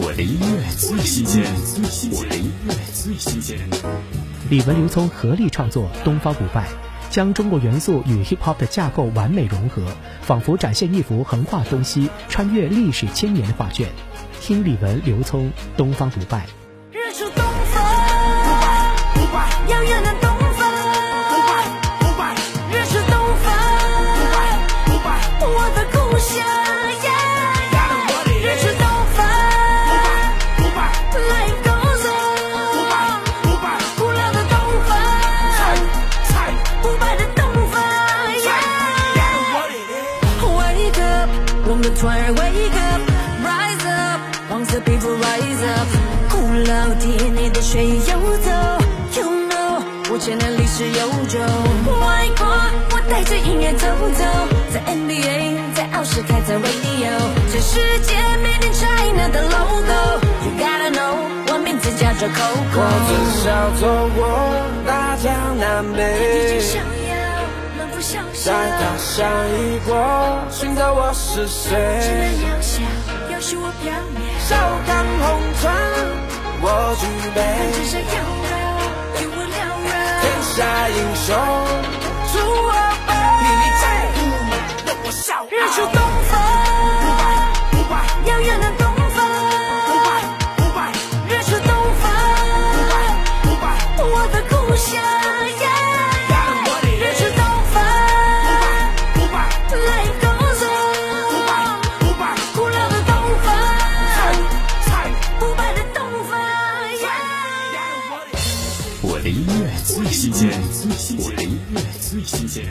我的音乐最新鲜，我的音乐最新鲜。李玟、刘聪合力创作《东方不败》，将中国元素与 hip hop 的架构完美融合，仿佛展现一幅横跨东西、穿越历史千年的画卷。听李玟、刘聪《东方不败》。我们突然 Wake up，Rise up，黄色皮肤 Rise up。古老 DNA 的血液游走，You know，五千年历史悠久。外国，我带着音乐走走，在 NBA，在奥斯卡，在 Radio，全世界 Made in China 的 logo，You gotta know，我名字叫做 Coco。我只想走过大江南北，在他乡一过，寻找我是只能谁。渺小，要是我表面，笑看红尘，我具只备想要绕，与我缭绕。天下英雄出我我的音乐最新鲜，我的音乐最新鲜。